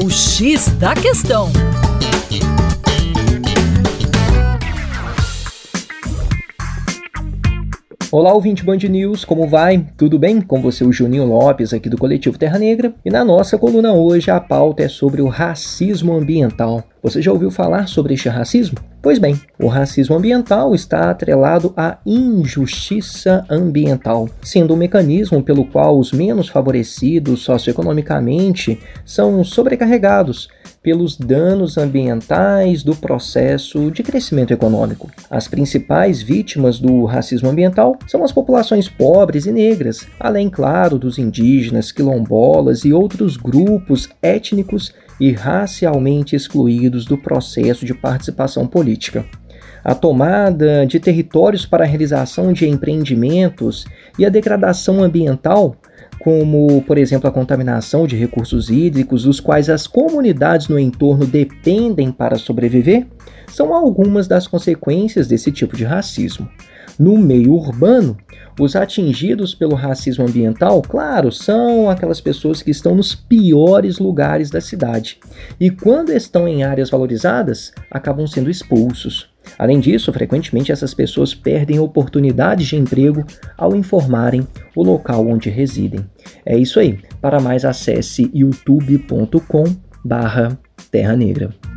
O X da Questão. Olá, ouvinte Band News, como vai? Tudo bem? Com você, o Juninho Lopes, aqui do Coletivo Terra Negra. E na nossa coluna hoje, a pauta é sobre o racismo ambiental. Você já ouviu falar sobre este racismo? Pois bem, o racismo ambiental está atrelado à injustiça ambiental, sendo um mecanismo pelo qual os menos favorecidos socioeconomicamente são sobrecarregados pelos danos ambientais do processo de crescimento econômico. As principais vítimas do racismo ambiental são as populações pobres e negras, além, claro, dos indígenas, quilombolas e outros grupos étnicos e racialmente excluídos do processo de participação política. A tomada de territórios para a realização de empreendimentos e a degradação ambiental como, por exemplo, a contaminação de recursos hídricos, dos quais as comunidades no entorno dependem para sobreviver, são algumas das consequências desse tipo de racismo. No meio urbano, os atingidos pelo racismo ambiental, claro, são aquelas pessoas que estão nos piores lugares da cidade e, quando estão em áreas valorizadas, acabam sendo expulsos. Além disso, frequentemente essas pessoas perdem oportunidades de emprego ao informarem o local onde residem. É isso aí. Para mais acesse youtube.com/terra negra.